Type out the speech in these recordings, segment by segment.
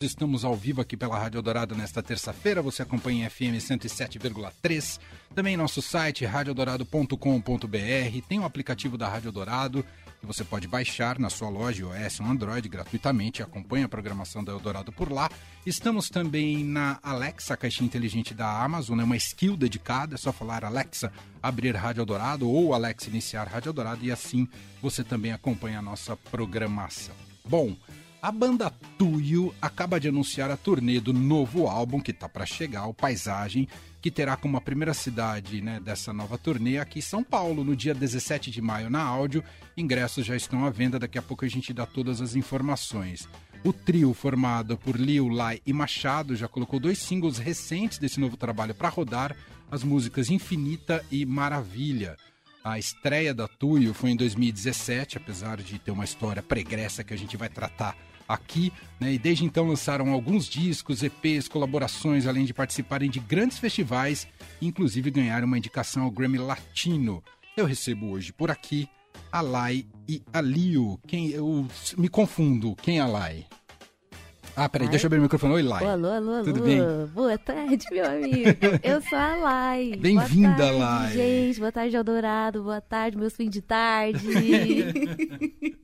Estamos ao vivo aqui pela Rádio Dourado nesta terça-feira. Você acompanha em FM 107,3. Também nosso site radiodorado.com.br. Tem o aplicativo da Rádio Dourado que você pode baixar na sua loja iOS ou Android gratuitamente. Acompanhe a programação da Eldorado por lá. Estamos também na Alexa, a caixinha inteligente da Amazon, é uma skill dedicada. É só falar Alexa, abrir Rádio Dourado ou Alexa iniciar Rádio Dourado e assim você também acompanha a nossa programação. Bom, a banda Tuyo acaba de anunciar a turnê do novo álbum que está para chegar, o Paisagem, que terá como primeira cidade né, dessa nova turnê aqui São Paulo, no dia 17 de maio na áudio. Ingressos já estão à venda, daqui a pouco a gente dá todas as informações. O trio, formado por Liu, Lai e Machado, já colocou dois singles recentes desse novo trabalho para rodar, as músicas Infinita e Maravilha. A estreia da Tuyo foi em 2017, apesar de ter uma história pregressa que a gente vai tratar aqui, né? E desde então lançaram alguns discos, EPs, colaborações, além de participarem de grandes festivais, inclusive ganharam uma indicação ao Grammy Latino. Eu recebo hoje por aqui a Lai e a Liu. Quem eu me confundo, quem é a Lai? Ah, peraí, Ai. deixa eu abrir o microfone. Oi, Lai. Alô, alô, alô. Tudo bem? Boa tarde, meu amigo. Eu sou a Lai. Bem-vinda, Lai. Gente, boa tarde, Eldorado. Boa tarde, meus fins de tarde.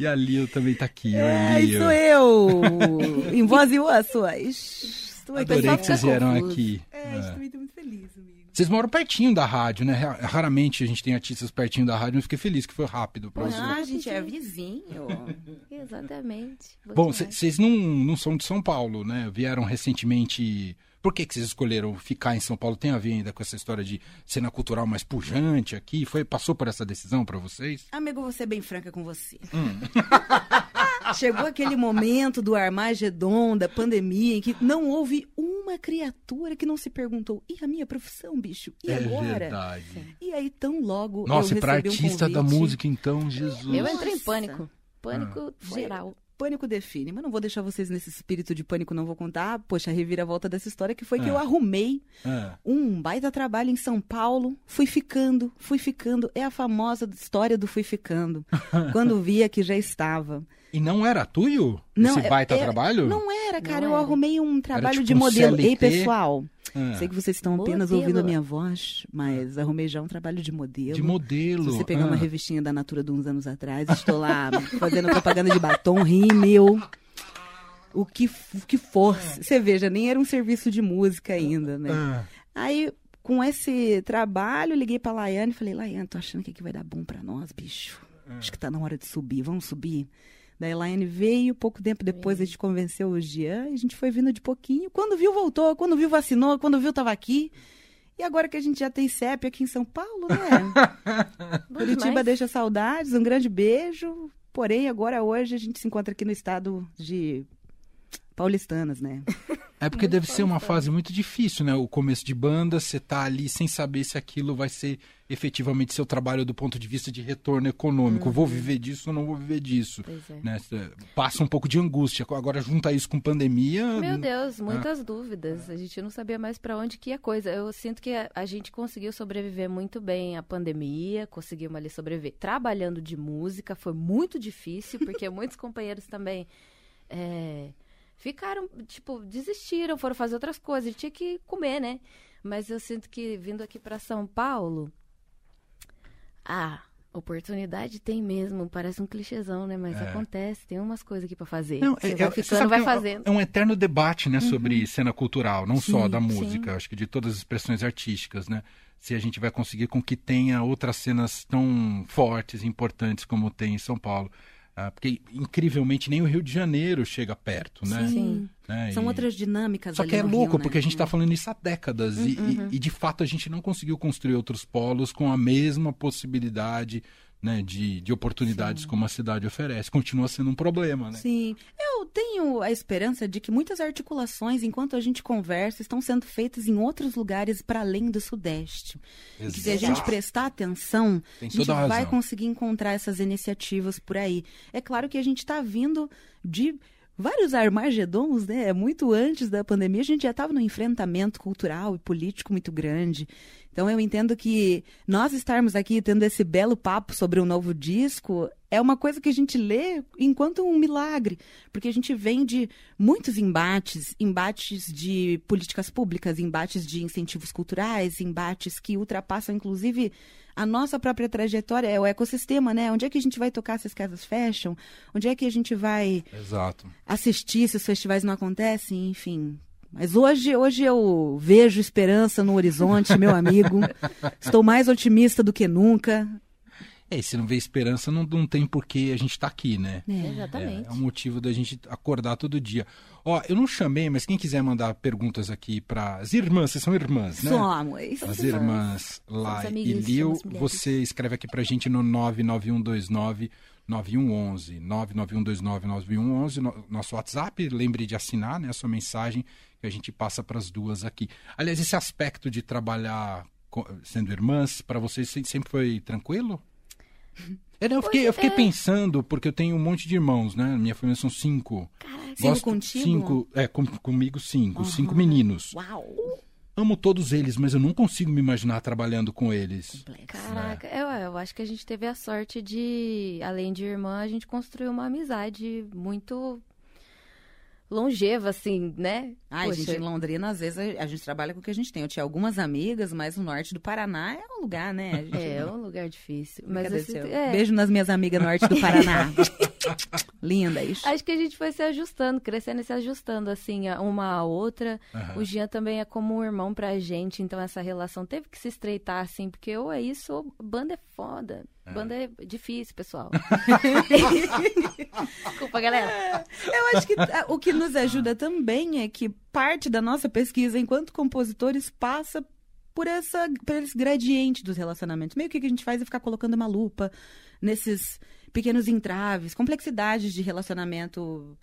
e a Lio também tá aqui. É, Oi, sou eu. em voz e osso. Estou aqui. Adorei que vocês vieram aqui. É, é. estou muito feliz, amigo. Vocês moram pertinho da rádio, né? Raramente a gente tem artistas pertinho da rádio, eu fiquei feliz que foi rápido pra vocês. Ah, a gente é vizinho. Exatamente. Bom, vocês não, não são de São Paulo, né? Vieram recentemente. Por que, que vocês escolheram ficar em São Paulo? Tem a ver ainda com essa história de cena cultural mais pujante aqui? Foi, passou por essa decisão para vocês? Amigo, vou ser bem franca com você. Hum. Chegou aquele momento do Armagedon, da pandemia, em que não houve uma criatura que não se perguntou: e a minha profissão, bicho? E é agora? Verdade. E aí, tão logo. Nossa, eu e pra artista um da música, então, Jesus. Eu entrei em pânico. Pânico ah. geral pânico define. Mas não vou deixar vocês nesse espírito de pânico, não vou contar. Poxa, a reviravolta dessa história que foi é. que eu arrumei é. um baita trabalho em São Paulo. Fui ficando, fui ficando. É a famosa história do fui ficando. Quando via que já estava. E não era tuyo? Não, esse baita é, trabalho? Não era, cara. Não eu era. arrumei um trabalho tipo de modelo. Um Ei, pessoal. Ah. Sei que vocês estão modelo. apenas ouvindo a minha voz, mas arrumei já um trabalho de modelo. De modelo. Se você pegar ah. uma revistinha da Natura de uns anos atrás, estou lá fazendo propaganda de batom, rímel. O que, o que força. Você veja, nem era um serviço de música ainda, né? Ah. Aí, com esse trabalho, liguei pra Laiane e falei, Laiane, tô achando que aqui vai dar bom pra nós, bicho. Ah. Acho que tá na hora de subir, vamos subir? Da Elaine veio, pouco tempo depois a gente convenceu o Jean e a gente foi vindo de pouquinho. Quando viu, voltou. Quando viu, vacinou. Quando viu, estava aqui. E agora que a gente já tem CEP aqui em São Paulo, né? Curitiba deixa saudades, um grande beijo. Porém, agora hoje a gente se encontra aqui no estado de paulistanas, né? É porque muito deve ser uma fase muito difícil, né? O começo de banda, você tá ali sem saber se aquilo vai ser efetivamente seu trabalho do ponto de vista de retorno econômico. Uhum. Vou viver disso ou não vou viver disso? É. Né? Passa um pouco de angústia. Agora, junta isso com pandemia. Meu Deus, muitas dúvidas. A gente não sabia mais para onde que ia a coisa. Eu sinto que a, a, gente conseguiu sobreviver muito bem à pandemia, conseguimos ali sobreviver trabalhando de música. Foi muito difícil, porque muitos companheiros também. É ficaram, tipo, desistiram, foram fazer outras coisas. Tinha que comer, né? Mas eu sinto que vindo aqui para São Paulo, ah, oportunidade tem mesmo. Parece um clichêzão, né? Mas é. acontece, tem umas coisas aqui para fazer. Não, você é, vai é, ficando, vai é fazendo. É um eterno debate, né, uhum. sobre cena cultural, não sim, só da música, sim. acho que de todas as expressões artísticas, né? Se a gente vai conseguir com que tenha outras cenas tão fortes, importantes como tem em São Paulo. Ah, porque, incrivelmente, nem o Rio de Janeiro chega perto, né? Sim. Né? São e... outras dinâmicas Só que é louco, Rio, né? porque a gente está falando isso há décadas. Uhum. E, e, de fato, a gente não conseguiu construir outros polos com a mesma possibilidade né, de, de oportunidades Sim. como a cidade oferece. Continua sendo um problema, né? Sim. Eu tenho a esperança de que muitas articulações, enquanto a gente conversa, estão sendo feitas em outros lugares para além do Sudeste. Exato. Que se a gente prestar atenção, a gente vai conseguir encontrar essas iniciativas por aí. É claro que a gente está vindo de vários armagedons, né? Muito antes da pandemia, a gente já estava num enfrentamento cultural e político muito grande. Então eu entendo que nós estarmos aqui tendo esse belo papo sobre um novo disco é uma coisa que a gente lê enquanto um milagre, porque a gente vem de muitos embates, embates de políticas públicas, embates de incentivos culturais, embates que ultrapassam inclusive a nossa própria trajetória, é o ecossistema, né? Onde é que a gente vai tocar se as casas fecham? Onde é que a gente vai Exato. assistir se os festivais não acontecem? Enfim, mas hoje, hoje eu vejo esperança no horizonte, meu amigo. Estou mais otimista do que nunca. É, e se não vê esperança, não, não tem por que a gente estar aqui, né? É. Exatamente. É, é um motivo da gente acordar todo dia. Ó, eu não chamei, mas quem quiser mandar perguntas aqui para as irmãs, vocês são irmãs, né? Somos. As irmãs lá e Lil, você escreve aqui pra gente no 99129 9111, 99129 9111, no- nosso WhatsApp, lembre de assinar, né, a sua mensagem que a gente passa para as duas aqui. Aliás, esse aspecto de trabalhar sendo irmãs, para vocês se- sempre foi tranquilo? É, não, eu fiquei, eu fiquei pensando, porque eu tenho um monte de irmãos, né? Minha família são cinco. Cinco contigo? Cinco, é, com- comigo cinco. Cinco meninos. Uau! Amo todos eles, mas eu não consigo me imaginar trabalhando com eles. Caraca, eu, eu acho que a gente teve a sorte de, além de irmã, a gente construiu uma amizade muito longeva, assim, né? Ai, Poxa, gente, em Londrina, às vezes, a, a gente trabalha com o que a gente tem. Eu tinha algumas amigas, mas o norte do Paraná é um lugar, né? Gente- É, um lugar difícil. Mas seu? é, Beijo nas minhas amigas norte do Paraná. Lindas. Acho que a gente foi se ajustando, crescendo e se ajustando, assim, uma à outra. Aham. O Jean também é como um irmão pra gente, então essa relação teve que se estreitar, assim, porque ou é isso, ou banda é foda. Banda é difícil, pessoal. Desculpa, galera. Eu acho que ah, o que nos ajuda também é que parte da nossa pesquisa enquanto compositores passa por, essa, por esse gradiente dos relacionamentos. Meio que o que a gente faz é ficar colocando uma lupa nesses pequenos entraves, complexidades de relacionamento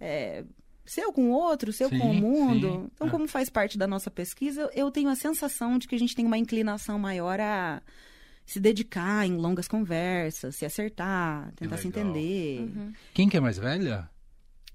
é, seu com o outro, seu Sim, com o mundo. sim. Então, Ah. como faz parte da nossa pesquisa, eu tenho a sensação de que a gente tem uma inclinação maior a se dedicar em longas conversas, se acertar, tentar se entender. Quem que é mais velha?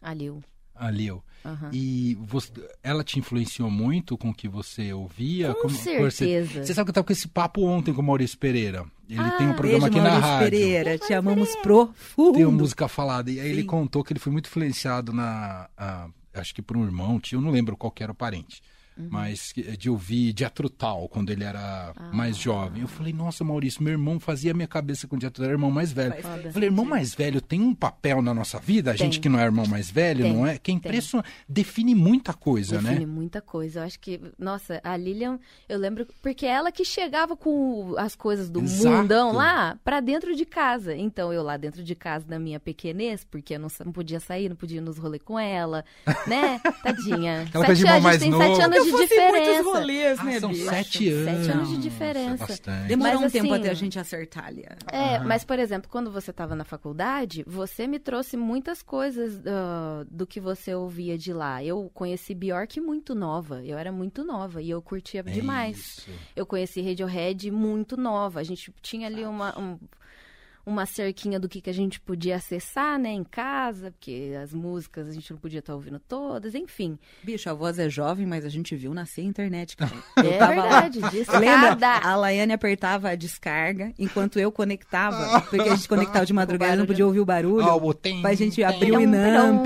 Aliu. A Lil. Aham. E você- ela te influenciou muito com o que você ouvia? Com Como- por Você, certeza. você sabe que eu tava com esse papo ontem com o Maurício Pereira. Ele Ah, tem um programa Beijo, aqui na Maurício rádio. Pereira, te amamos profundo. Tem uma música falada. E aí ele Sim. contou que ele foi muito influenciado na. ah, acho que por um irmão, tio, eu não lembro qual que era o parente. Uhum. Mas de ouvir Tull quando ele era Ah. mais jovem. Eu falei, nossa, Maurício, meu irmão fazia minha cabeça com era irmão mais velho. Eu falei, irmão mais velho tem um papel na nossa vida? A Tem. gente que não é irmão mais velho, Tem, não é? Que é impressionante. Define muita coisa, Define né? muita coisa. Eu acho que, nossa, a Lilian, eu lembro, porque é ela que chegava com as coisas do Exato. mundão lá pra dentro de casa. Então, eu lá dentro de casa, na minha pequenez, porque eu não, não podia sair, não podia ir nos rolês com ela, né? Tadinha. De Sete mais a gente tem novo. sete anos Eu de diferença. muitos rolês, Ah, né, são bicho? sete anos. Sete anos de Nossa, diferença. bastante. Demorou Mas, um tempo assim, até a gente acertar ali. É, mas, por exemplo, quando você estava na faculdade, você me trouxe muitas coisas ah, do que você ouvia de lá. Eu conheci Bjork muito nova, eu era muito nova e eu curtia É demais. isso. Eu conheci Radiohead muito nova. A gente tinha ali uma, um- uma cerquinha do que, que a gente podia acessar, né, em casa, porque as músicas a gente não podia estar ouvindo todas, enfim. Bicho, a voz é jovem, mas a gente viu nascer a internet, cara. É tava lá. verdade, Lembra? A Laiane apertava a descarga enquanto eu conectava. Porque a gente conectava de madrugada e não podia ouvir o barulho. Ah, o tem, Pra gente tem. abrir o Inamp,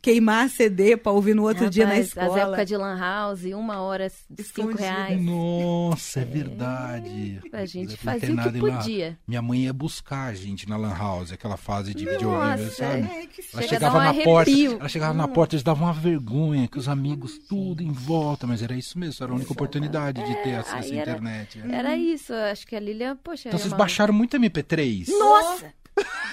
queimar CD pra ouvir no outro dia na Rapaz, As escola. épocas de Lan House, uma hora, cinco Escondido. reais. Nossa, é verdade. A gente fazia o nada que em lá. podia. Minha mãe ia buscar a gente na Lan House, aquela fase de videogame, sabe? É, que Ela Chega chegava um na porta, arrepio. ela chegava na porta, eles davam uma vergonha, que os amigos tudo em volta, mas era isso mesmo, era a única oportunidade de ter acesso à aí era- internet. é. Era isso, acho que a Lilian, poxa. Então era vocês uma- baixaram muito MP3? Nossa!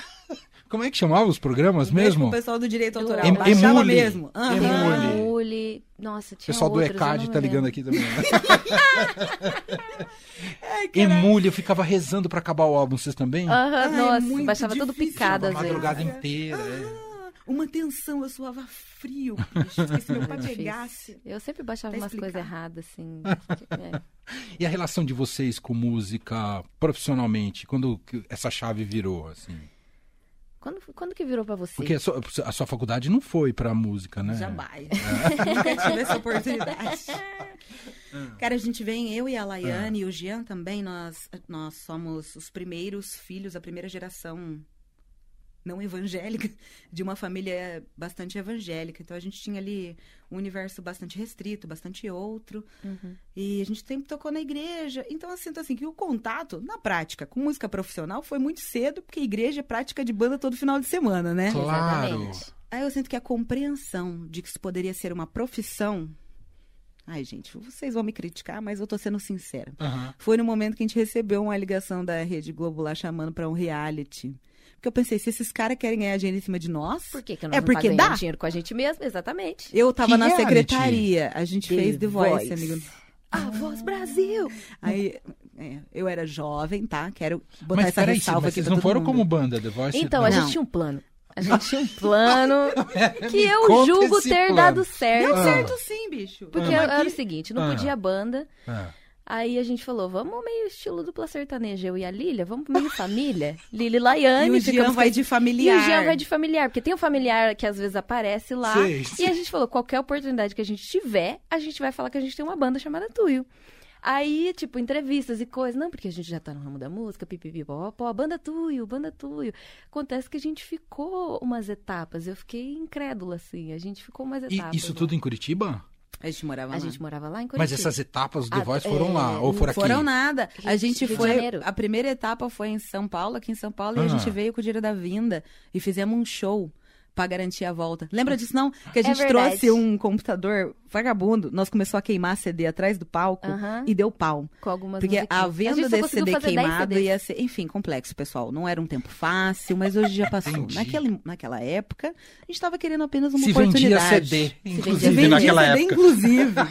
Como é que chamava os programas Beijo mesmo? pro pessoal do direito Do- autoral. Em- Baixava Emule. mesmo. Aham. Emule. Emule. Nossa, O tinha pessoal do outros, eu ECAD tá ligando aqui também. né? Ai, cara. Emule, eu ficava rezando pra acabar o álbum, vocês também? Aham, Ai, nossa, muito baixava tudo difícil. picado a às vezes. madrugada inteira. é. Ah, Uma tensão, eu suava frio, bicho. Se meu pai pegasse. Eu sempre baixava umas coisas erradas, assim. é. E a relação de vocês com música profissionalmente, quando essa chave virou, assim? Quando, quando que virou pra você? Porque a sua, a sua faculdade não foi pra música, né? Jamais. Nunca tive essa oportunidade. Cara, a gente vem, eu e a Laiane e o Jean também, nós, nós somos os primeiros filhos, a primeira geração não evangélica, de uma família bastante evangélica. Então a gente tinha ali um universo bastante restrito, bastante outro. E a gente sempre tocou na igreja. Então eu sinto assim que o contato, na prática, com música profissional foi muito cedo, porque a igreja é prática de banda todo final de semana, né? Claro. Exatamente. Aí eu sinto que a compreensão de que isso poderia ser uma profissão. Ai, gente, vocês vão me criticar, mas eu tô sendo sincera. Aham. Foi no momento que a gente recebeu uma ligação da Rede Globo lá chamando pra um reality. Porque eu pensei, se esses caras querem ganhar dinheiro em cima de nós. Por que, que nós É não porque tá dá? dinheiro com a gente mesmo? Exatamente. Eu tava Que na reality? secretaria. A gente The fez The Voice, Voice. amigo. A Voz Brasil! Aí, é, eu era jovem, tá? Quero botar Mas essa peraí, ressalva mas aqui vocês pra não todo foram mundo. como banda, The Voice? Então, não. a gente tinha um plano. A gente tinha um plano que eu julgo ter plano. dado certo. Deu Ah. certo sim, bicho. Porque Tamo era aqui. o seguinte, não Ah. podia banda. Ah. Aí a gente falou, vamos meio estilo dupla sertaneja, eu e a Lília, vamos meio família. Lília e Laiane. E o Jean vai de familiar. E o Jean vai de familiar, porque tem um familiar que às vezes aparece lá. E a gente falou, qualquer oportunidade que a gente tiver, a gente vai falar que a gente tem uma banda chamada Tuyo. Aí, tipo, entrevistas e coisas. Não, porque a gente já tá no ramo da música, pipipi, pó, banda Tuyo, banda Tuyo. Acontece que a gente ficou umas etapas. Eu fiquei incrédula, assim. A gente ficou umas E etapas. isso lá. tudo em Curitiba? A gente morava A lá. gente morava lá em Curitiba. Mas essas etapas do The Ah, Voice é, foram lá, ou não foram aqui? Foram nada. A gente Rio foi. A primeira etapa foi em São Paulo, aqui em São Paulo, e Ah. a gente veio com o dinheiro da vinda e fizemos um show pra garantir a volta. Lembra disso, não? Que a É gente verdade. trouxe um computador vagabundo, nós começou a queimar CD atrás do palco e deu pau. Com algumas Porque a musiquinhas. venda gente só desse CD fazer 10 queimado ia ser, enfim, complexo, pessoal. Não era um tempo fácil, mas hoje já passou. Naquela, naquela época, a gente estava querendo apenas uma Se vendia oportunidade. CD, vendia inclusive Vendia naquela CD, época. inclusive.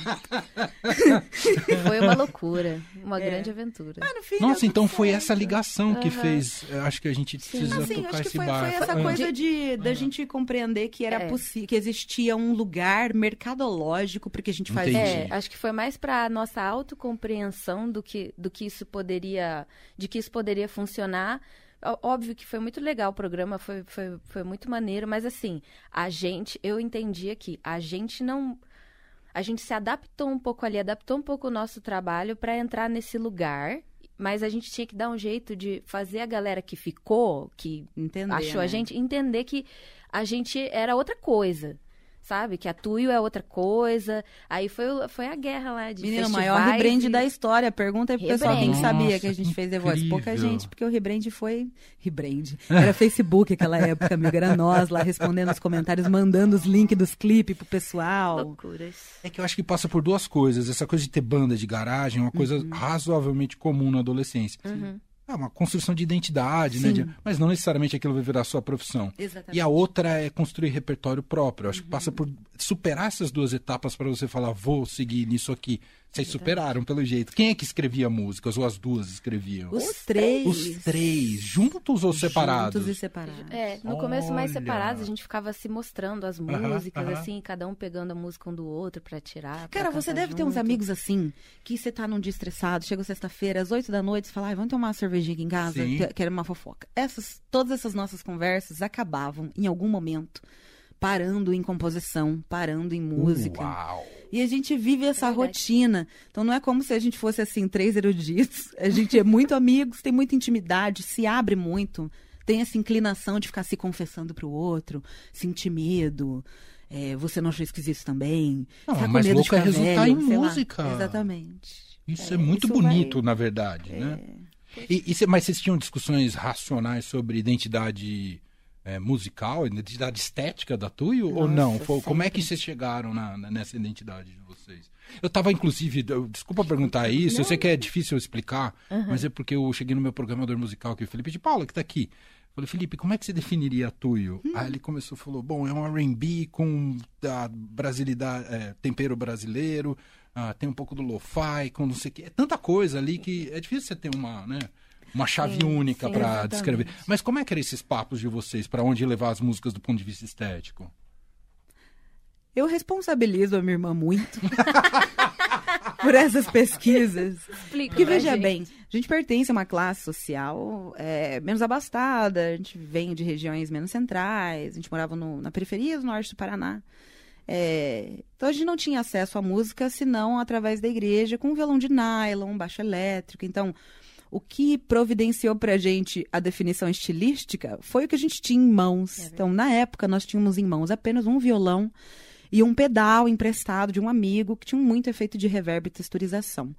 Foi uma loucura. Uma É. grande aventura. Ah, no fim, Nossa, então foi certo. essa ligação que fez. Acho que a gente precisa Assim, tocar acho que esse foi, bar. foi essa Ah. coisa de da gente compreender que era É. possível, que existia um lugar mercadológico porque a gente faz Entendi. É, acho que foi mais para nossa autocompreensão do que, do que isso poderia, de que isso poderia funcionar. Óbvio que foi muito legal o programa, foi, foi, foi muito maneiro, mas assim, a gente, eu entendi aqui, a gente não. A gente se adaptou um pouco ali, adaptou um pouco o nosso trabalho para entrar nesse lugar, mas a gente tinha que dar um jeito de fazer a galera que ficou, que entender. achou a né? gente entender que a gente era outra coisa. Sabe? Que a Tuyo é outra coisa. Aí foi, foi a guerra lá de Menino, o festivais maior rebrand e- da história. Pergunta aí pro pessoal quem sabia que a gente fez The Voice. Pouca gente, porque o rebrand foi. Rebrand. Era Facebook aquela época, amiga. Era nós lá respondendo os comentários, mandando os links dos clipes pro pessoal. Loucuras. É que eu acho que passa por duas coisas. Essa coisa de ter banda de garagem é uma coisa Uhum. razoavelmente comum na adolescência. É uma construção de identidade, né? Sim. de- Mas não necessariamente aquilo vai virar sua profissão. Exatamente. E a outra é construir repertório próprio. Eu acho que Uhum. passa por superar essas duas etapas para você falar, vou seguir nisso aqui. Vocês superaram, pelo jeito. Quem é que escrevia músicas? Ou as duas escreviam? Os três. Os três, juntos ou separados? Juntos e separados. É, no começo mais Olha. separados, a gente ficava se mostrando as músicas, aham. assim, cada um pegando a música um do outro pra tirar. pra Cara, você cantar deve ter uns junto. amigos assim, que você tá num dia estressado, chega sexta-feira, às oito da noite, você fala, ai, vamos tomar uma cervejinha aqui em casa, Sim. que- quero uma fofoca. Essas, todas essas nossas conversas acabavam, em algum momento, parando em composição, parando em música. Uau! E a gente vive essa É rotina. Então não é como se a gente fosse assim, três eruditos. A gente é muito amigos, tem muita intimidade, se abre muito, tem essa inclinação de ficar se confessando pro outro, sentir medo. É, você não achou esquisito também? Não, Ficar mas medo de louco é resultar velho, em sei lá. música. Exatamente. Isso é, É, muito isso bonito, vai- na verdade, né? E, e cê- mas vocês tinham discussões racionais sobre identidade é, musical, identidade estética da Tuyo? ou Nossa, não? Foi- como é que vocês chegaram na- na- nessa identidade de vocês? Eu tava, inclusive, eu- desculpa perguntar isso, eu sei que é difícil explicar, mas é porque eu cheguei no meu programador musical, que é o Felipe de Paula, que tá aqui. Falei, Felipe, como é que você definiria a Tuyo? Aí ele começou, falou, bom, é um R&B com a brasilidade, é, tempero brasileiro, ah, tem um pouco do lo-fi, com não sei o que. É tanta coisa ali que é difícil você ter uma, né, uma chave Sim, única para descrever. Mas como é que eram esses papos de vocês? Para onde levar as músicas do ponto de vista estético? Eu responsabilizo a minha irmã muito por essas pesquisas. Explica Porque veja gente. bem, a gente pertence a uma classe social é, menos abastada, a gente vem de regiões menos centrais, a gente morava no- na periferia do norte do Paraná. É, então a gente não tinha acesso à música senão através da igreja, com um violão de nylon, um baixo elétrico. Então, o que providenciou para a gente a definição estilística foi o que a gente tinha em mãos. É então, na época, nós tínhamos em mãos apenas um violão e um pedal emprestado de um amigo que tinha muito efeito de reverb e texturização.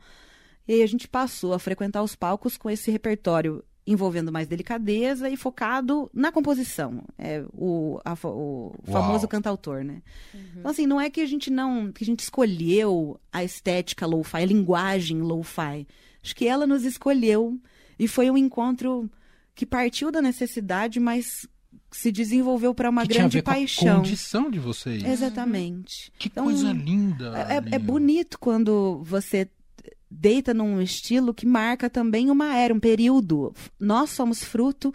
E aí a gente passou a frequentar os palcos com esse repertório envolvendo mais delicadeza e focado na composição. É o, a, o famoso cantautor, né? Uhum. Então, assim, não é que a gente não... que a gente escolheu a estética lo-fi, a linguagem lo-fi. Acho que ela nos escolheu e foi um encontro que partiu da necessidade, mas se desenvolveu para uma que grande tinha a ver paixão. Com a condição de vocês. Exatamente. Que então, coisa linda. É, é, bonito quando você deita num estilo que marca também uma era, um período. Nós somos fruto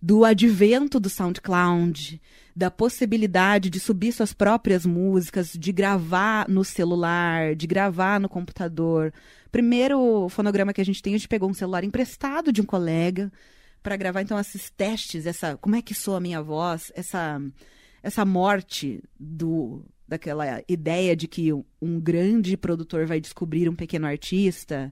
do advento do SoundCloud, da possibilidade de subir suas próprias músicas, de gravar no celular, de gravar no computador. Primeiro fonograma que a gente tem, a gente pegou um celular emprestado de um colega para gravar então esses testes, essa como é que soa a minha voz, essa essa morte do daquela ideia de que um grande produtor vai descobrir um pequeno artista.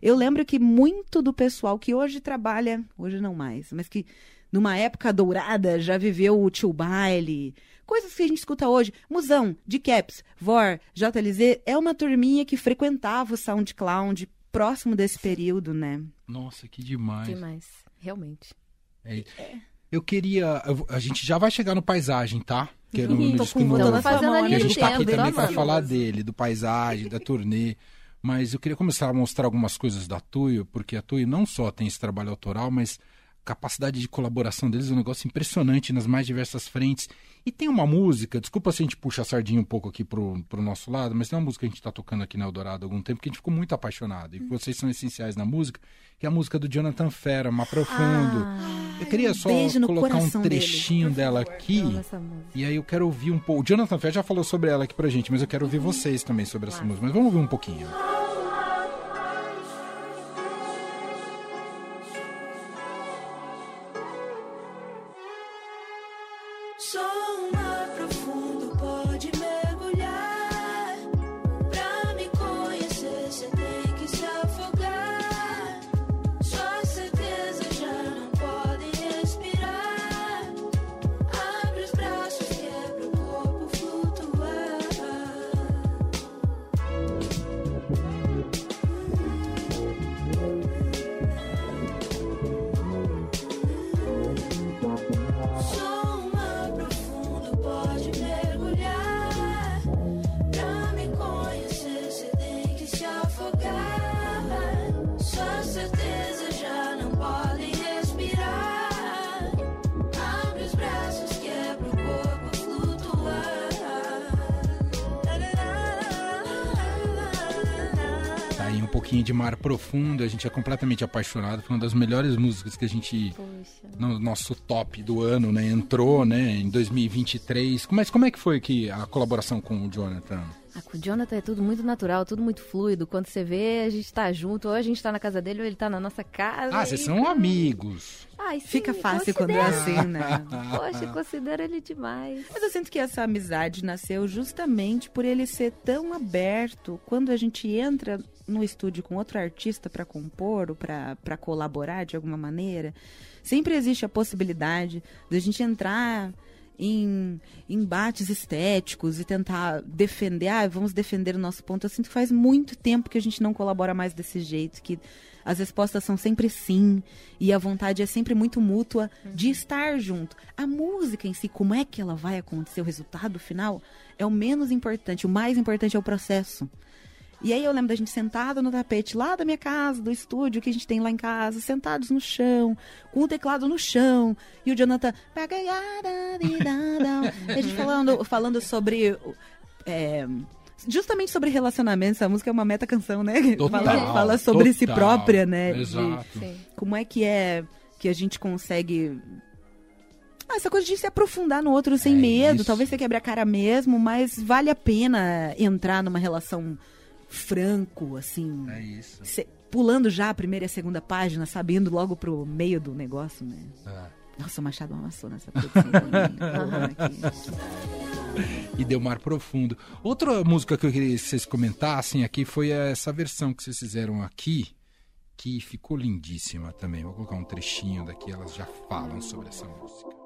Eu lembro que muito do pessoal que hoje trabalha, hoje não mais, mas que numa época dourada já viveu o tio baile, coisas que a gente escuta hoje, Musão, de Caps, Vor, JLZ, é uma turminha que frequentava o SoundCloud próximo desse período, né? Nossa, que demais. Demais, realmente. É. Eu queria. A gente já vai chegar no paisagem, tá? Que é no, no disco novo. Fazendo a, que a gente tá aqui também para falar dele, do paisagem, da turnê. Mas eu queria começar a mostrar algumas coisas da Tuyo, porque a Tuyo não só tem esse trabalho autoral, mas capacidade de colaboração deles é um negócio impressionante nas mais diversas frentes. E tem uma música, desculpa se a gente puxa a sardinha um pouco aqui pro, pro nosso lado, mas tem uma música que a gente está tocando aqui na Eldorado há algum tempo que a gente ficou muito apaixonado. E vocês são essenciais na música, que é a música do Jonathan Fera, Mar Profundo. Ah, eu queria só colocar um trechinho dela aqui. E aí eu quero ouvir um pouco. O Jonathan Fera já falou sobre ela aqui pra gente, mas eu quero ouvir vocês também sobre essa música. Mas vamos ouvir um pouquinho. Pouquinho de Mar Profundo, a gente é completamente apaixonado. Foi uma das melhores músicas que a gente, Poxa. no nosso top do ano, né, entrou, né, em 2023. Mas como é que foi que a colaboração com o Jonathan? Ah, com o Jonathan é tudo muito natural, tudo muito fluido. Quando você vê, a gente tá junto, ou a gente tá na casa dele, ou ele tá na nossa casa. Ah, vocês são amigos. Ai, sim, Fica fácil quando é assim, né? Poxa, considero ele demais. Mas eu sinto que essa amizade nasceu justamente por ele ser tão aberto. Quando a gente entra no estúdio com outro artista para compor ou para colaborar de alguma maneira, sempre existe a possibilidade de a gente entrar em embates estéticos e tentar defender, ah, vamos defender o nosso ponto. Eu sinto que faz muito tempo que a gente não colabora mais desse jeito, que as respostas são sempre sim e a vontade é sempre muito mútua de estar junto. A música em si, como é que ela vai acontecer, o resultado final, é o menos importante. O mais importante é o processo. E aí eu lembro da gente sentada no tapete lá da minha casa, do estúdio que a gente tem lá em casa, sentados no chão, com o teclado no chão, e o Jonathan. a gente falando, falando sobre. É, justamente sobre relacionamento, essa música é uma meta canção, né? Total, fala, fala sobre total, si própria, né? Exato. De, como é que é que a gente consegue ah, essa coisa de se aprofundar no outro sem é medo. isso. Talvez você quebre a cara mesmo, mas vale a pena entrar numa relação franco, assim. É isso. Cê, pulando já a primeira e a segunda página, sabendo logo pro meio do negócio, né? É. Nossa, o Machado amassou nessa produção. e deu mar profundo. Outra música que eu queria que vocês comentassem aqui foi essa versão que vocês fizeram aqui, que ficou lindíssima também. Vou colocar um trechinho daqui, elas já falam sobre essa música.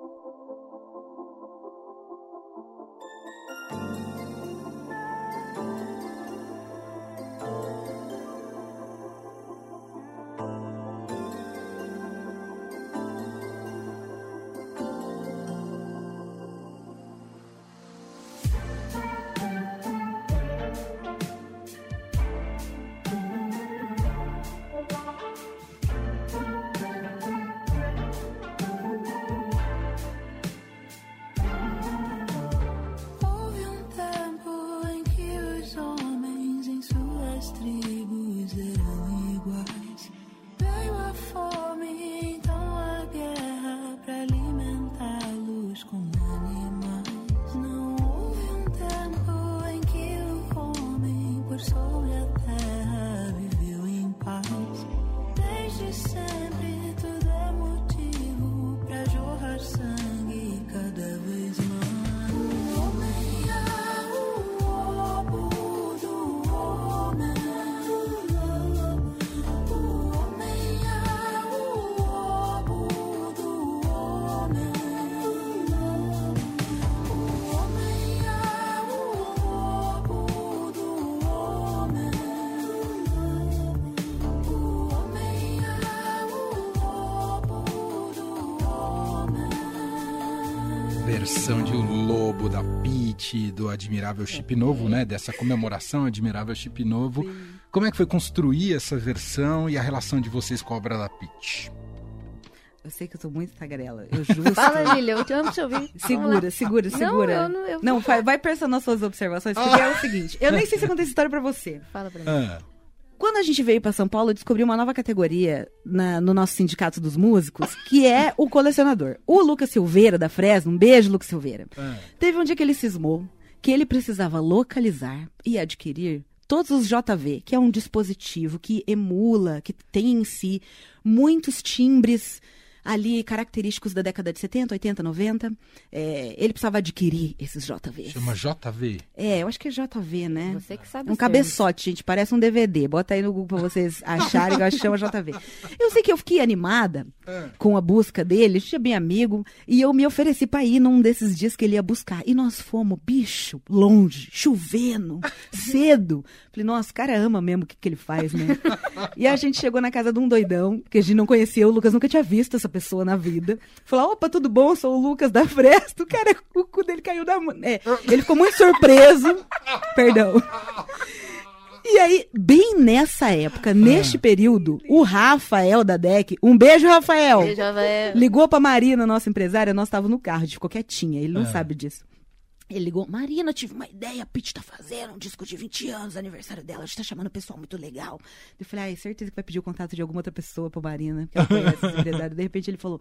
Versão de O Lobo da Pete, do Admirável Chip Novo, né? Dessa comemoração Admirável Chip Novo. Sim. Como é que foi construir essa versão e a relação de vocês com a obra da Pete? Eu sei que eu tô muito tagarela. Eu juro. Fala, Lilia, eu te amo te ouvir. Segura, segura, segura. Não, eu não, eu... não vai, vai pensando nas suas observações, porque ah. é o seguinte. Eu nem sei se eu contei essa história pra você. Fala pra mim. Ah. Quando a gente veio para São Paulo, eu descobri uma nova categoria na, no nosso sindicato dos músicos, que é o colecionador. O Lucas Silveira, da Fresno, um beijo, Lucas Silveira. É. Teve um dia que ele cismou que ele precisava localizar e adquirir todos os JV, que é um dispositivo que emula, que tem em si muitos timbres ali característicos da década de 70, 80, 90. É, ele precisava adquirir esses JV. Chama JV? É, eu acho que é JV, né? Você que sabe. Um cabeçote, gente, parece um DVD. Bota aí no Google pra vocês acharem que eu acho que chama JV. Eu sei que eu fiquei animada é. com a busca dele, a gente é bem amigo, e eu me ofereci pra ir num desses dias que ele ia buscar. E nós fomos, bicho, longe, chovendo, cedo. Falei, nossa, o cara ama mesmo o que, que ele faz, né? e a gente chegou na casa de um doidão, que a gente não conhecia, o Lucas nunca tinha visto essa pessoa na vida. Falou, opa, tudo bom? Sou o Lucas da Fresta. O cara, o cu dele caiu da mão. É, ele ficou muito surpreso. Perdão. E aí, bem nessa época, neste período, o Rafael da DEC, um beijo, Rafael. Beijo, Rafael. Ligou pra Marina, nossa empresária, nós estávamos no carro, a gente ficou quietinha, ele não é. sabe disso. Ele ligou, Marina, tive uma ideia, a Pete tá fazendo um disco de 20 anos, aniversário dela, a gente tá chamando o pessoal muito legal. Eu falei, ai, certeza que vai pedir o contato de alguma outra pessoa pro Marina, que ela conhece. De repente ele falou,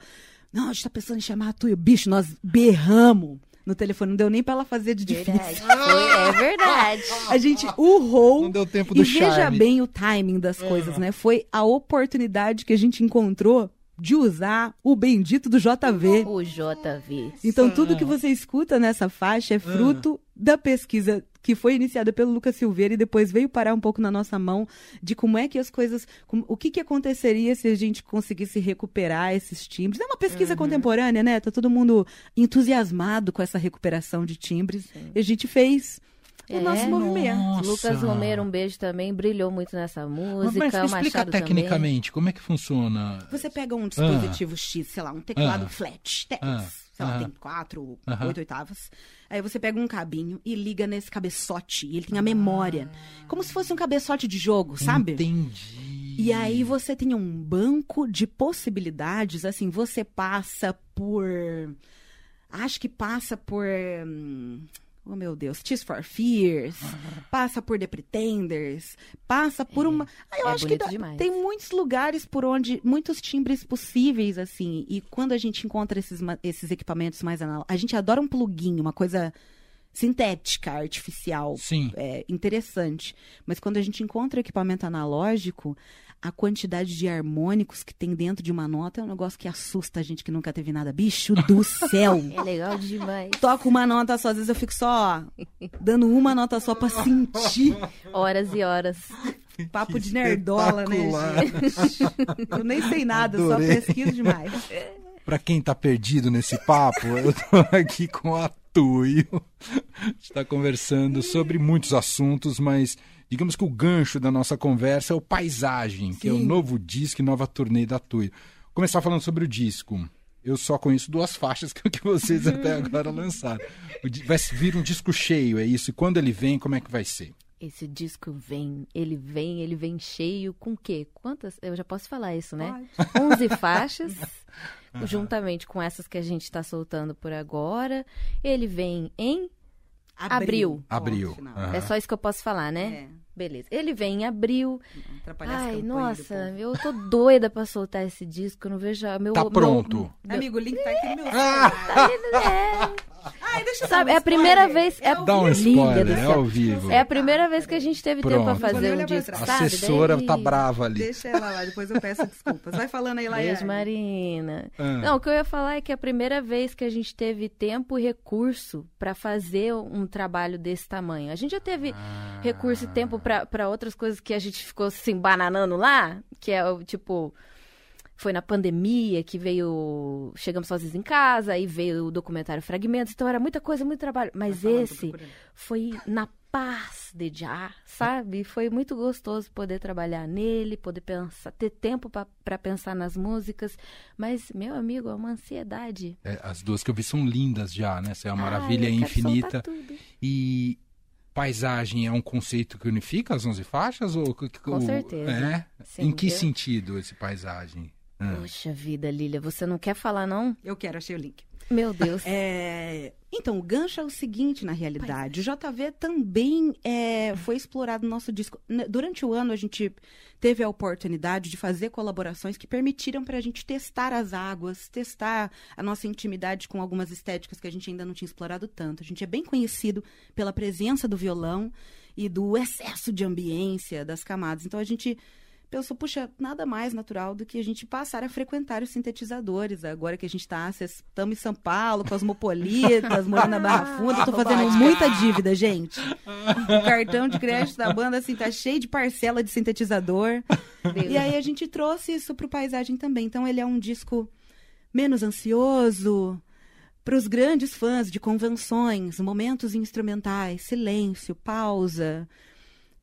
não, a gente tá pensando em chamar a tua. Bicho, nós berramos no telefone, não deu nem pra ela fazer de difícil. Verdade. é verdade. A gente urrou. Não deu tempo do E veja bem o timing das coisas, né? Foi a oportunidade que a gente encontrou de usar o bendito do JV. O JV. Então tudo que você escuta nessa faixa é fruto da pesquisa que foi iniciada pelo Lucas Silveira e depois veio parar um pouco na nossa mão de como é que as coisas, como, o que que aconteceria se a gente conseguisse recuperar esses timbres. É uma pesquisa uhum. contemporânea, né? Tá todo mundo entusiasmado com essa recuperação de timbres. Sim. E a gente fez o é, nosso movimento. Nossa. Lucas Romero, um beijo também, brilhou muito nessa música. Mas, mas explica tecnicamente, também. como é que funciona? Você pega um dispositivo ah. X, sei lá, um teclado ah. flat, tex, ah. sei lá, tem quatro, oito oitavas. Aí você pega um cabinho e liga nesse cabeçote, e ele tem a memória. Como se fosse um cabeçote de jogo, sabe? Entendi. E aí você tem um banco de possibilidades, assim, você passa por... Acho que passa por... Hum, Oh, meu Deus. Tears for Fears. Passa por The Pretenders. Passa por é, uma. Ah, eu é acho que dá... tem muitos lugares por onde. Muitos timbres possíveis, assim. E quando a gente encontra esses, esses equipamentos mais análogos. A gente adora um plugin, uma coisa sintética, artificial. Sim. É, interessante. Mas quando a gente encontra equipamento analógico, a quantidade de harmônicos que tem dentro de uma nota é um negócio que assusta a gente que nunca teve nada. Bicho do céu! É legal demais. Toco uma nota só, às vezes eu fico só ó, dando uma nota só pra sentir. Horas e horas. Papo de nerdola, né, gente? Eu nem sei nada, Adorei. só pesquiso demais. Pra quem tá perdido nesse papo, eu tô aqui com a Tuyo. A gente tá conversando sobre muitos assuntos, mas digamos que o gancho da nossa conversa é o Paisagem, Sim. que é o novo disco e nova turnê da. Vou começar falando sobre o disco. Eu só conheço duas faixas que vocês até agora lançaram. Vai vir um disco cheio, é isso? E quando ele vem, como é que vai ser? Esse disco vem, ele vem, ele vem cheio com o quê? Quantas? Eu já posso falar isso, né? Pode. 11 faixas, uhum. juntamente com essas que a gente está soltando por agora. Ele vem em abril. Abril. Uhum. É só isso que eu posso falar, né? É. Beleza. Ele vem em abril. Ai, nossa, eu tô doida pra soltar esse disco. Eu não vejo. Meu, tá pronto. Meu... Amigo, o link tá aqui no meu ah! é. Ai, deixa eu Sabe, é a primeira vez. É Dá um spoiler, é ao vivo. É a primeira vez que a gente teve Pronto. tempo pra fazer um disco. A assessora Daí... tá brava ali. Deixa ela lá, depois eu peço desculpas. Vai falando aí, Laia. Beijo, Marina. Ah. Não, o que eu ia falar é que é a primeira vez que a gente teve tempo e recurso para fazer um trabalho desse tamanho. A gente já teve ah. recurso e tempo para outras coisas que a gente ficou se bananando lá, que é o tipo foi na pandemia que veio Chegamos Sozinhos em Casa, aí veio o documentário Fragmentos, então era muita coisa, muito trabalho. Mas esse foi na paz de já, sabe? Foi muito gostoso poder trabalhar nele, poder pensar, ter tempo para pensar nas músicas. Mas, meu amigo, é uma ansiedade. É, as duas que eu vi são lindas já, né? Essa é uma maravilha Ai, infinita. E paisagem é um conceito que unifica as 11 faixas? Ou, Com certeza. É? Sim, em que eu... sentido esse paisagem? Ah. Poxa vida, Lília, você não quer falar, não? Eu quero, achei o link. Meu Deus. É... Então, o gancho é o seguinte, na realidade. O JV também é, foi explorado no nosso disco. Durante o ano, a gente teve a oportunidade de fazer colaborações que permitiram para a gente testar as águas, testar a nossa intimidade com algumas estéticas que a gente ainda não tinha explorado tanto. A gente é bem conhecido pela presença do violão e do excesso de ambiência das camadas. Então, a gente pensou, puxa, nada mais natural do que a gente passar a frequentar os sintetizadores. Agora que a gente está, estamos em São Paulo, Cosmopolitas, morando na Barra Funda, estou fazendo muita dívida, gente. O cartão de crédito da banda, assim, tá cheio de parcela de sintetizador. E aí a gente trouxe isso para o Paisagem também. Então ele é um disco menos ansioso, para os grandes fãs de convenções, momentos instrumentais, silêncio, pausa,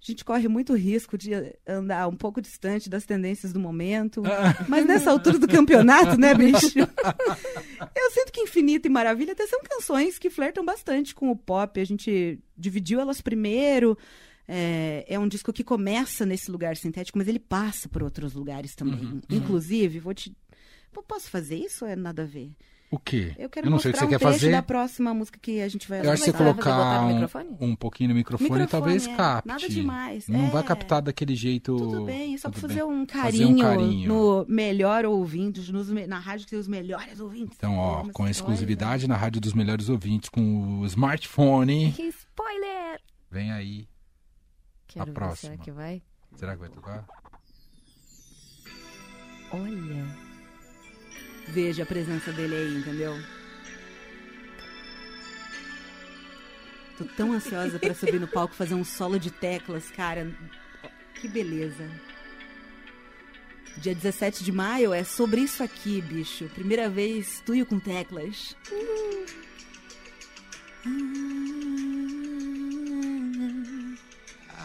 a gente corre muito risco de andar um pouco distante das tendências do momento. Mas nessa altura do campeonato, né, bicho? Eu sinto que Infinito e Maravilha até são canções que flertam bastante com o pop. A gente dividiu elas primeiro. É, é um disco que começa nesse lugar sintético, mas ele passa por outros lugares também. Uhum, uhum. Inclusive, vou te. Posso fazer isso ou é nada a ver? O quê? Eu quero eu não sei o que você um quer fazer. da próxima música que a gente vai Eu acho que você colocar um, um, pouquinho no microfone, microfone talvez é. capte. Nada demais. Não é. vai captar daquele jeito. Tudo bem, só para fazer, um carinho, fazer um carinho no melhor ouvintes, nos, na rádio que tem os melhores ouvintes. Então, ó, com exclusividade na rádio dos melhores ouvintes, com o smartphone. Que spoiler! Vem aí. Quero a próxima. Será que vai? Será que vai tocar? Olha veja a presença dele aí, entendeu? Tô tão ansiosa para subir no palco fazer um solo de teclas, cara. Que beleza. Dia 17 de maio é sobre isso aqui, bicho. Primeira vez, tuyo com teclas.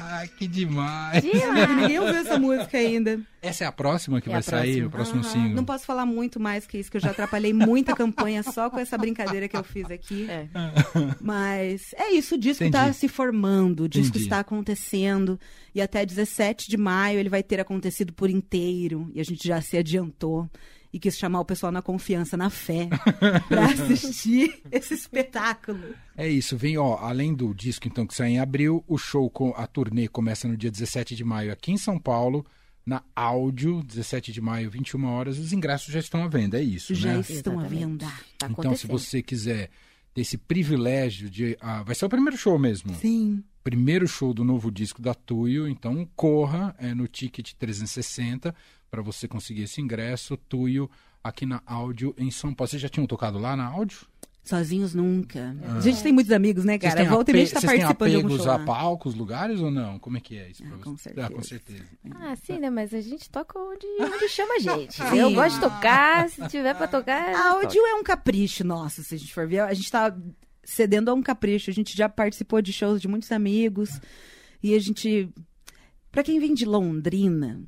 Ai, que demais. demais. Ninguém ouviu essa música ainda. Essa é a próxima que é vai sair, o próximo uhum. single? Não posso falar muito mais que isso, que eu já atrapalhei muita campanha só com essa brincadeira que eu fiz aqui. É. Mas é isso, o disco está se formando, o disco Entendi. está acontecendo. E até 17 de maio ele vai ter acontecido por inteiro. E a gente já se adiantou e quis chamar o pessoal na confiança, na fé, para assistir esse espetáculo. É isso, vem, ó, além do disco então que sai em abril, o show com a turnê começa no dia 17 de maio aqui em São Paulo, na áudio, 17 de maio, 21 horas, os ingressos já estão à venda, é isso, já né? estão à venda. Tá então, se você quiser ter esse privilégio de. Ah, vai ser o primeiro show mesmo? Sim. primeiro show do novo disco da Tuyo, então corra é no Ticket 360 para você conseguir esse ingresso. Tuyo aqui na Áudio em São Paulo. Vocês já tinham tocado lá na Áudio? Sozinhos nunca. A gente tem muitos amigos, né, cara? Volta e meia tá têm participando de algum apegos show a lá. palcos, lugares ou não? Como é que é isso pra Ah, você? com Ah, certeza. com certeza. Ah, sim, né? Mas a gente toca onde, onde chama a gente. Sim. Eu gosto de tocar, se tiver pra tocar. A áudio é um capricho nosso, se a gente for ver. A gente tá cedendo a um capricho. A gente já participou de shows de muitos amigos. E a gente. Pra quem vem de Londrina.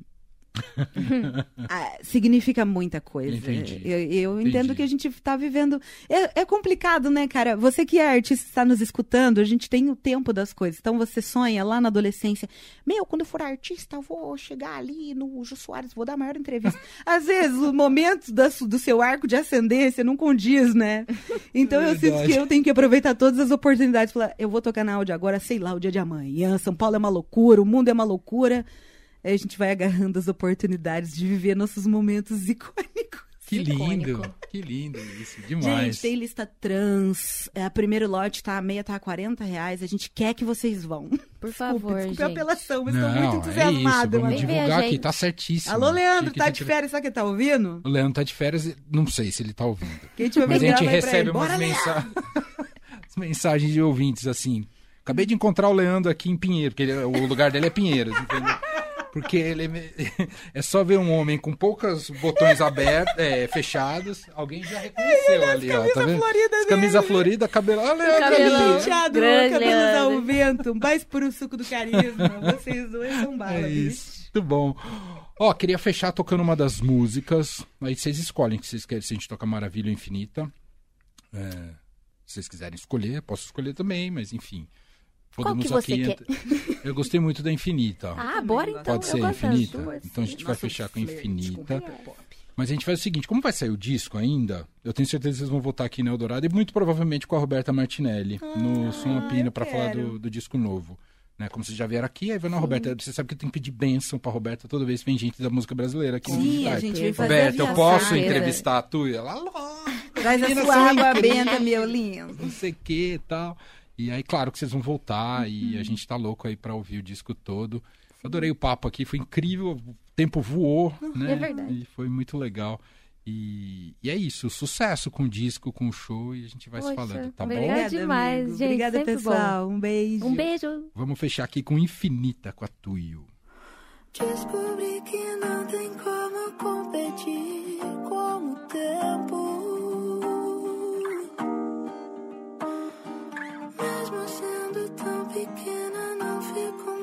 ah, significa muita coisa. Entendi. Eu, eu Entendi. entendo que a gente tá vivendo. É, é complicado, né, cara? Você que é artista está nos escutando, a gente tem o tempo das coisas. Então você sonha lá na adolescência. Meu, quando eu for artista, eu vou chegar ali no Jô Soares, vou dar a maior entrevista. Às vezes, o momento da do seu arco de ascendência não condiz, né? Então eu sinto que eu tenho que aproveitar todas as oportunidades. Falar, eu vou tocar na áudio agora, sei lá, o dia de amanhã. São Paulo é uma loucura, o mundo é uma loucura. Aí a gente vai agarrando as oportunidades de viver nossos momentos icônicos. Que lindo, Icônico. que lindo isso, demais. Gente, tem lista trans. É, a primeiro lote tá a meia, tá a 40 reais. A gente quer que vocês vão. Por favor, desculpe a gente. apelação, mas Não, estou muito é isso, entusiasmada. vamos a divulgar aqui, tá certíssimo. Alô, Leandro, Chique, tá gente- de férias, sabe quem tá ouvindo? O Leandro tá de férias, não sei se ele tá ouvindo. Quem tiver Mas a gente recebe umas Bora, mensa... mensagens de ouvintes assim. Acabei de encontrar o Leandro aqui em Pinheiro, porque ele- o lugar dele é Pinheiros, entendeu? Porque ele é- é só ver um homem com poucos botões abertos, é, fechados, alguém já reconheceu ali, ó, tá vendo? florida As camisa dele. florida, cabelo, olha ali. Penteado, cabelos ao vento, mais puro suco do carisma. Vocês dois são bala, É isso. Muito bom. Ó, queria fechar tocando uma das músicas. Aí vocês escolhem que vocês querem, se a gente toca Maravilha Infinita. É, se vocês quiserem escolher, posso escolher também, mas enfim. Qual Podemos que você aqui quer? Eu gostei muito da Infinita. Ah, bora então. Pode ser Infinita? duas. Então a gente vai fechar com flerte Infinita. Mas a gente faz o seguinte, como vai sair o disco ainda, eu tenho certeza que vocês vão voltar aqui na Eldorado e muito provavelmente com a Roberta Martinelli, no Som a Pina, eu pra falar do, do disco novo. Né? Como vocês já vieram aqui, aí vai na Roberta. Você sabe que eu tenho que pedir bênção pra Roberta toda vez que vem gente da música brasileira aqui no Sim, a gente Roberta, eu a posso entrevistar a tua? Ela, "Alô, Traz a sua são água incríveis." benta, meu lindo. não sei o que e tal. E aí, claro que vocês vão voltar Uhum. e a gente tá louco aí pra ouvir o disco todo. Adorei o papo aqui, foi incrível, o tempo voou, né? é verdade. E foi muito legal. E, e é isso, sucesso com o disco, com o show e a gente vai se Poxa, falando, tá obrigada. bom? Obrigada demais, amigo. gente, Obrigada, sempre pessoal. Um beijo. Um beijo. Vamos fechar aqui com Infinita com a Tuyo. Descobri que não tem como competir com o tempo beginning of your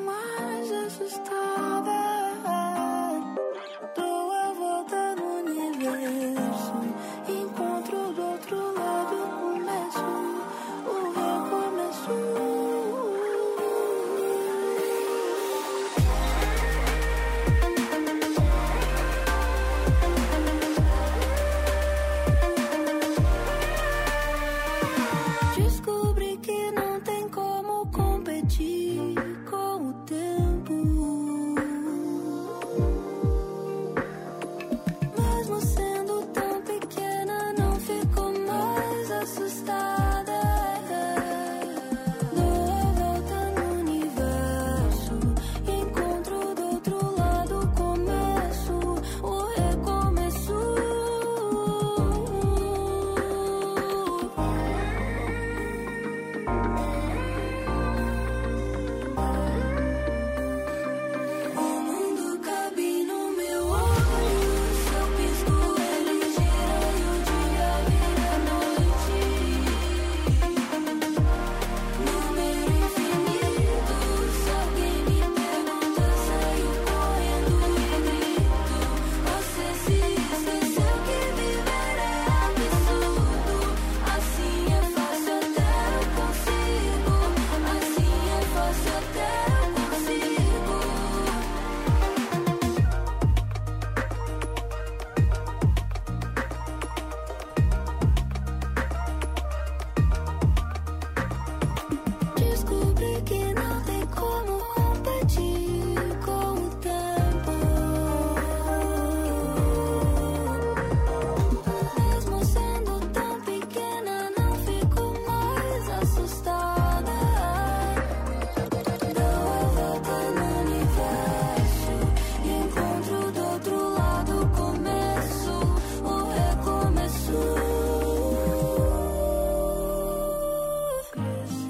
Christmas.